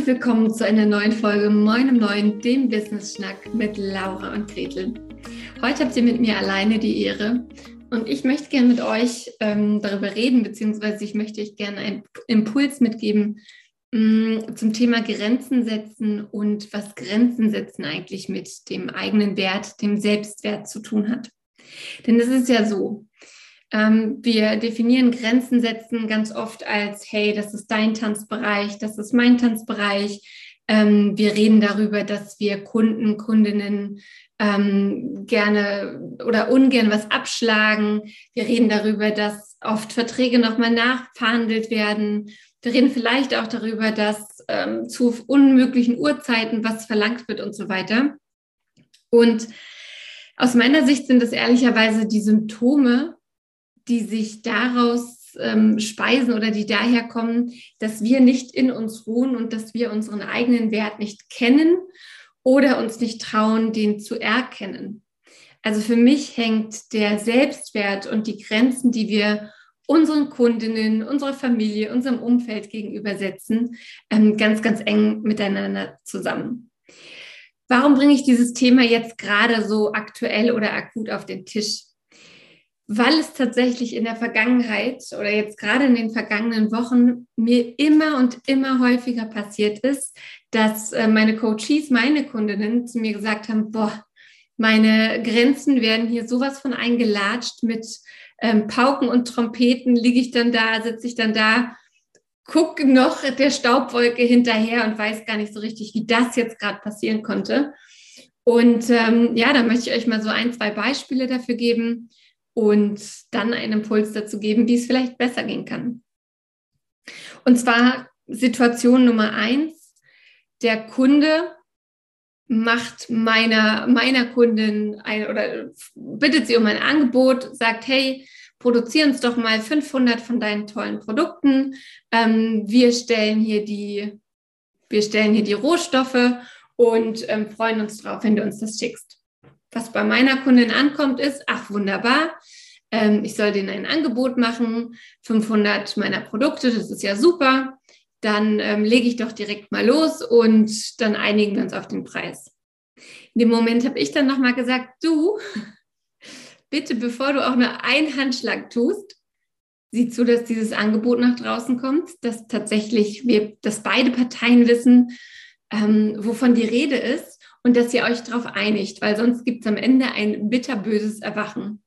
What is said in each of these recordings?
und willkommen zu einer neuen Folge Moin um Neun, dem Business Schnack mit Laura und Gretel. Heute habt ihr mit mir alleine die Ehre und ich möchte gerne mit euch ähm, darüber reden, beziehungsweise ich möchte euch gerne einen Impuls mitgeben mh, mm, zum Thema Grenzen setzen und was Grenzen setzen eigentlich mit dem eigenen Wert, dem Selbstwert zu tun hat. Denn es ist ja so, ähm, wir definieren Grenzen setzen ganz oft als, hey, das ist dein Tanzbereich, das ist mein Tanzbereich. Ähm, wir reden darüber, dass wir Kunden, Kundinnen ähm, gerne oder ungern was abschlagen. Wir reden darüber, dass oft Verträge nochmal nachverhandelt werden. Wir reden vielleicht auch darüber, dass ähm, zu unmöglichen Uhrzeiten was verlangt wird und so weiter. Und aus meiner Sicht sind es ehrlicherweise die Symptome die sich daraus ähm, speisen oder die daher kommen, dass wir nicht in uns ruhen und dass wir unseren eigenen Wert nicht kennen oder uns nicht trauen, den zu erkennen. Also für mich hängt der Selbstwert und die Grenzen, die wir unseren Kundinnen, unserer Familie, unserem Umfeld gegenüber setzen, ähm, ganz, ganz eng miteinander zusammen. Warum bringe ich dieses Thema jetzt gerade so aktuell oder akut auf den Tisch? Weil es tatsächlich in der Vergangenheit oder jetzt gerade in den vergangenen Wochen mir immer und immer häufiger passiert ist, dass äh, meine Coaches, meine Kundinnen zu mir gesagt haben, boah, meine Grenzen werden hier sowas von eingelatscht mit ähm, Pauken und Trompeten, liege ich dann da, sitze ich dann da, gucke noch der Staubwolke hinterher und weiß gar nicht so richtig, wie das jetzt gerade passieren konnte. Und ähm, ja, da möchte ich euch mal so ein, zwei Beispiele dafür geben, und dann einen Impuls dazu geben, wie es vielleicht besser gehen kann. Und zwar Situation Nummer eins, der Kunde macht meiner, meiner Kundin ein, oder bittet sie um ein Angebot, sagt, hey, produziere uns doch mal 500 von deinen tollen Produkten. Ähm, wir stellen hier die, wir stellen hier die Rohstoffe und ähm, freuen uns drauf, wenn du uns das schickst was bei meiner Kundin ankommt, ist, ach wunderbar, ähm, ich soll denen ein Angebot machen, 500 meiner Produkte, das ist ja super. Dann ähm, lege ich doch direkt mal los und dann einigen wir uns auf den Preis. In dem Moment habe ich dann nochmal gesagt, du, bitte, bevor du auch nur einen Handschlag tust, sieh zu, dass dieses Angebot nach draußen kommt, dass tatsächlich wir, dass beide Parteien wissen, ähm, wovon die Rede ist und dass ihr euch darauf einigt, weil sonst gibt es am Ende ein bitterböses Erwachen.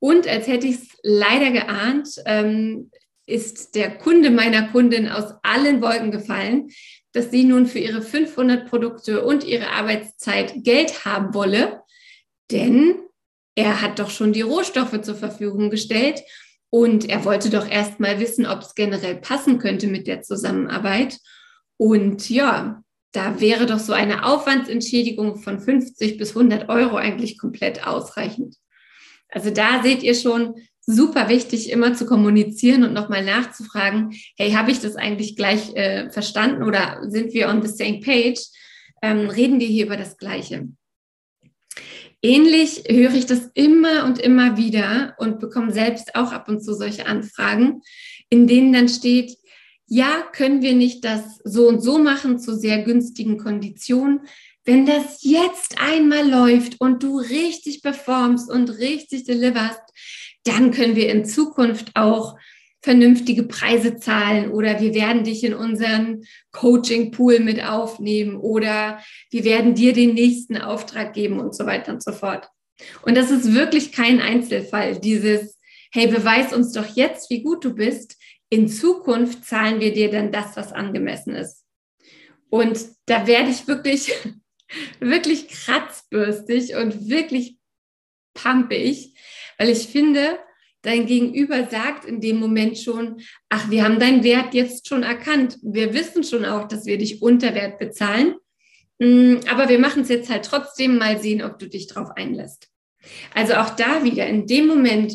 Und als hätte ich es leider geahnt, ähm, ist der Kunde meiner Kundin aus allen Wolken gefallen, dass sie nun für ihre 500 Produkte und ihre Arbeitszeit Geld haben wolle, denn er hat doch schon die Rohstoffe zur Verfügung gestellt und er wollte doch erst mal wissen, ob es generell passen könnte mit der Zusammenarbeit. Und ja, da wäre doch so eine Aufwandsentschädigung von 50 bis 100 Euro eigentlich komplett ausreichend. Also da seht ihr schon, super wichtig, immer zu kommunizieren und nochmal nachzufragen, hey, habe ich das eigentlich gleich äh, verstanden oder sind wir on the same page? Ähm, reden wir hier über das Gleiche? Ähnlich höre ich das immer und immer wieder und bekomme selbst auch ab und zu solche Anfragen, in denen dann steht, ja, können wir nicht das so und so machen zu sehr günstigen Konditionen. Wenn das jetzt einmal läuft und du richtig performst und richtig deliverst, dann können wir in Zukunft auch vernünftige Preise zahlen oder wir werden dich in unseren Coaching-Pool mit aufnehmen oder wir werden dir den nächsten Auftrag geben und so weiter und so fort. Und das ist wirklich kein Einzelfall, dieses, hey, beweis uns doch jetzt, wie gut du bist, in Zukunft zahlen wir dir dann das, was angemessen ist. Und da werde ich wirklich, wirklich kratzbürstig und wirklich pampig, weil ich finde, dein Gegenüber sagt in dem Moment schon, ach, wir haben deinen Wert jetzt schon erkannt. Wir wissen schon auch, dass wir dich unter Wert bezahlen. Mm, aber wir machen es jetzt halt trotzdem mal sehen, ob du dich drauf einlässt. Also auch da wieder, in dem Moment,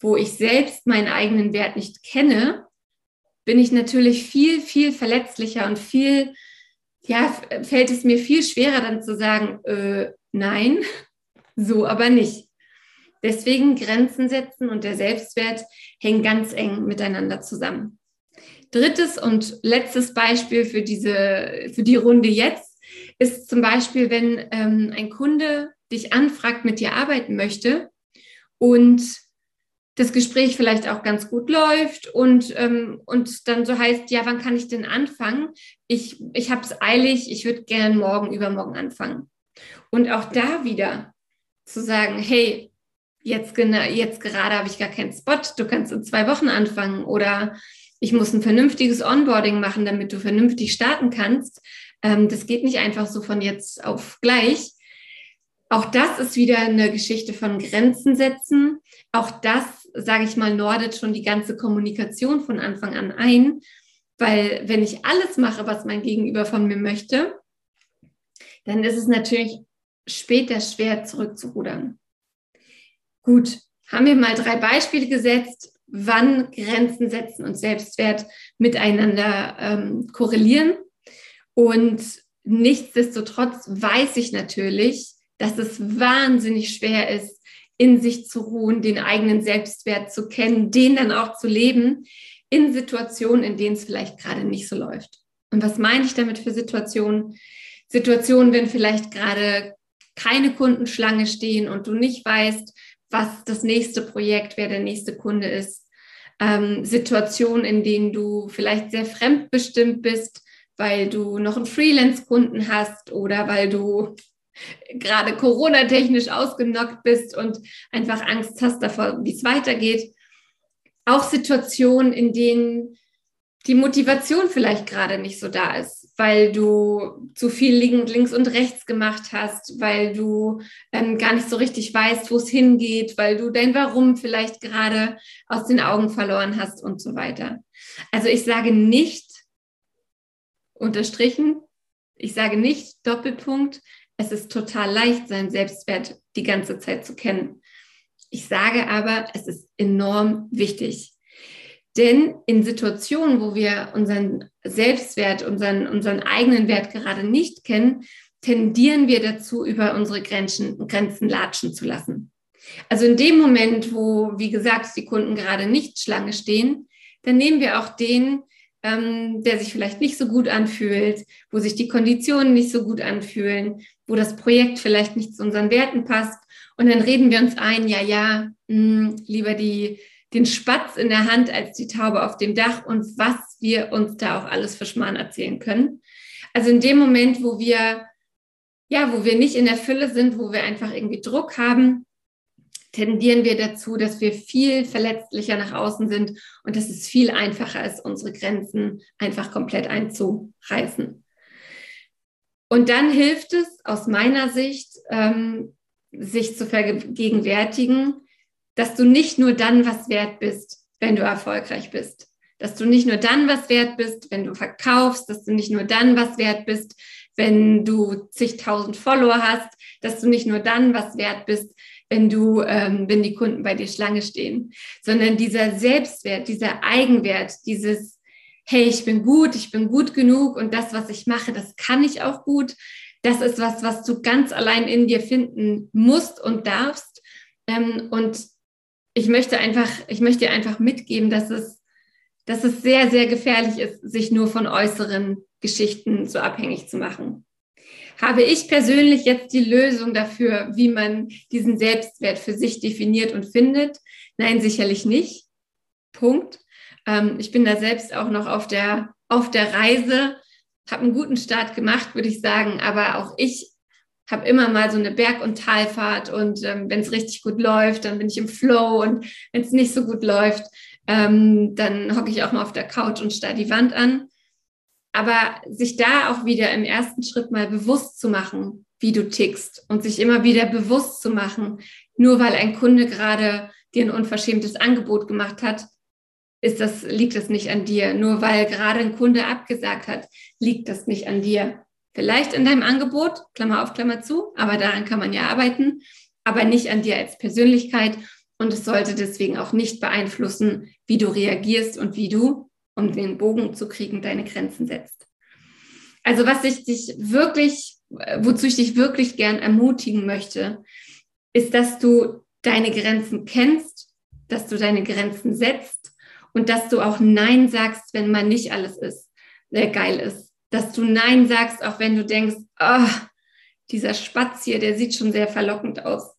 wo ich selbst meinen eigenen Wert nicht kenne, bin ich natürlich viel, viel verletzlicher und viel, ja, fällt es mir viel schwerer dann zu sagen, äh, nein, so aber nicht. Deswegen Grenzen setzen und der Selbstwert hängen ganz eng miteinander zusammen. drittes und letztes Beispiel für diese, für die Runde jetzt ist zum Beispiel, wenn ähm, ein Kunde dich anfragt, mit dir arbeiten möchte und das Gespräch vielleicht auch ganz gut läuft und, ähm, und dann so heißt, ja, wann kann ich denn anfangen? Ich, ich habe es eilig, ich würde gern morgen, übermorgen anfangen. Und auch da wieder zu sagen, hey, jetzt, jetzt gerade habe ich gar keinen Spot, du kannst in zwei Wochen anfangen oder ich muss ein vernünftiges Onboarding machen, damit du vernünftig starten kannst. Ähm, das geht nicht einfach so von jetzt auf gleich. Auch das ist wieder eine Geschichte von Grenzen setzen. Auch das, sage ich mal, nordet schon die ganze Kommunikation von Anfang an ein. Weil wenn ich alles mache, was mein Gegenüber von mir möchte, dann ist es natürlich später schwer zurückzurudern. Gut, haben wir mal drei Beispiele gesetzt, wann Grenzen setzen und Selbstwert miteinander ähm, korrelieren. Und nichtsdestotrotz weiß ich natürlich, dass es wahnsinnig schwer ist, in sich zu ruhen, den eigenen Selbstwert zu kennen, den dann auch zu leben, in Situationen, in denen es vielleicht gerade nicht so läuft. Und was meine ich damit für Situationen? Situationen, wenn vielleicht gerade keine Kundenschlange stehen und du nicht weißt, was das nächste Projekt, wer der nächste Kunde ist. Ähm, Situationen, in denen du vielleicht sehr fremdbestimmt bist, weil du noch einen Freelance-Kunden hast oder weil du gerade Corona-technisch ausgenockt bist und einfach Angst hast davor, wie es weitergeht. Auch Situationen, in denen die Motivation vielleicht gerade nicht so da ist, weil du zu viel links und rechts gemacht hast, weil du ähm, gar nicht so richtig weißt, wo es hingeht, weil du dein Warum vielleicht gerade aus den Augen verloren hast und so weiter. Also ich sage nicht, unterstrichen, ich sage nicht Doppelpunkt, es ist total leicht, seinen Selbstwert die ganze Zeit zu kennen. Ich sage aber, es ist enorm wichtig. Denn in Situationen, wo wir unseren Selbstwert, unseren, unseren eigenen Wert gerade nicht kennen, tendieren wir dazu, über unsere Grenzen, Grenzen latschen zu lassen. Also in dem Moment, wo, wie gesagt, die Kunden gerade nicht Schlange stehen, dann nehmen wir auch den, ähm, der sich vielleicht nicht so gut anfühlt, wo sich die Konditionen nicht so gut anfühlen, wo das Projekt vielleicht nicht zu unseren Werten passt. Und dann reden wir uns ein, ja, ja, mh, hm, lieber die, den Spatz in der Hand als die Taube auf dem Dach und was wir uns da auch alles für Schmarrn erzählen können. Also in dem Moment, wo wir, ja, wo wir nicht in der Fülle sind, wo wir einfach irgendwie Druck haben, tendieren wir dazu, dass wir viel verletzlicher nach außen sind und dass es viel einfacher ist, unsere Grenzen einfach komplett einzureißen. Und dann hilft es aus meiner Sicht, ähm, sich zu vergegenwärtigen, dass du nicht nur dann was wert bist, wenn du erfolgreich bist. Dass du nicht nur dann was wert bist, wenn du verkaufst, dass du nicht nur dann was wert bist, wenn du zigtausend Follower hast, dass du nicht nur dann was wert bist, wenn du, ähm, wenn die Kunden bei dir Schlange stehen, sondern dieser Selbstwert, dieser Eigenwert, dieses, hey, ich bin gut, ich bin gut genug und das, was ich mache, das kann ich auch gut. Das ist was, was du ganz allein in dir finden musst und darfst. Ähm, und ich möchte einfach, ich möchte dir einfach mitgeben, dass es, dass es sehr, sehr gefährlich ist, sich nur von äußeren Geschichten so abhängig zu machen. Habe ich persönlich jetzt die Lösung dafür, wie man diesen Selbstwert für sich definiert und findet? Nein, sicherlich nicht. Punkt. Ähm, ich bin da selbst auch noch auf der, auf der Reise, habe einen guten Start gemacht, würde ich sagen, aber auch ich habe immer mal so eine Berg- und Talfahrt und ähm, wenn es richtig gut läuft, dann bin ich im Flow und wenn es nicht so gut läuft, ähm, dann hocke ich auch mal auf der Couch und starre die Wand an. Aber sich da auch wieder im ersten Schritt mal bewusst zu machen, wie du tickst und sich immer wieder bewusst zu machen, nur weil ein Kunde gerade dir ein unverschämtes Angebot gemacht hat, ist das, liegt das nicht an dir. Nur weil gerade ein Kunde abgesagt hat, liegt das nicht an dir. Vielleicht in deinem Angebot, Klammer auf, Klammer zu, aber daran kann man ja arbeiten, aber nicht an dir als Persönlichkeit. Und es sollte deswegen auch nicht beeinflussen, wie du reagierst und wie du um den Bogen zu kriegen, deine Grenzen setzt. Also was ich dich wirklich, wozu ich dich wirklich gern ermutigen möchte, ist, dass du deine Grenzen kennst, dass du deine Grenzen setzt und dass du auch Nein sagst, wenn man nicht alles ist, sehr geil ist. Dass du Nein sagst, auch wenn du denkst, oh, dieser Spatz hier, der sieht schon sehr verlockend aus.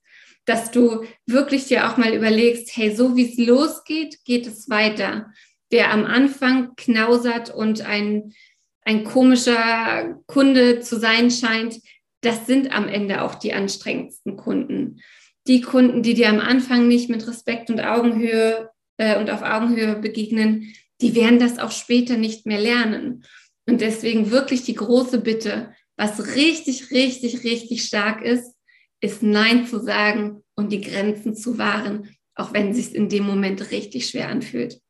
Dass du wirklich dir auch mal überlegst, hey, so wie es losgeht, geht es weiter. Wer am Anfang knausert und ein, ein komischer Kunde zu sein scheint, das sind am Ende auch die anstrengendsten Kunden. Die Kunden, die dir am Anfang nicht mit Respekt und Augenhöhe äh, und auf Augenhöhe begegnen, die werden das auch später nicht mehr lernen. Und deswegen wirklich die große Bitte, was richtig, richtig, richtig stark ist, ist Nein zu sagen und die Grenzen zu wahren, auch wenn es sich in dem Moment richtig schwer anfühlt.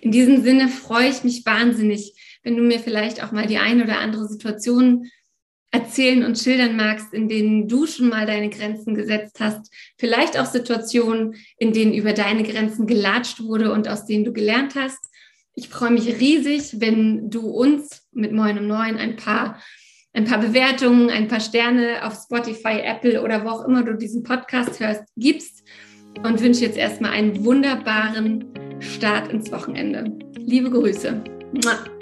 In diesem Sinne freue ich mich wahnsinnig, wenn du mir vielleicht auch mal die eine oder andere Situation erzählen und schildern magst, in denen du schon mal deine Grenzen gesetzt hast. Vielleicht auch Situationen, in denen über deine Grenzen gelatscht wurde und aus denen du gelernt hast. Ich freue mich riesig, wenn du uns mit Moin um Neun ein paar, ein paar Bewertungen, ein paar Sterne auf Spotify, Apple oder wo auch immer du diesen Podcast hörst, gibst und wünsche jetzt erstmal einen wunderbaren Start ins Wochenende. Liebe Grüße. Mua.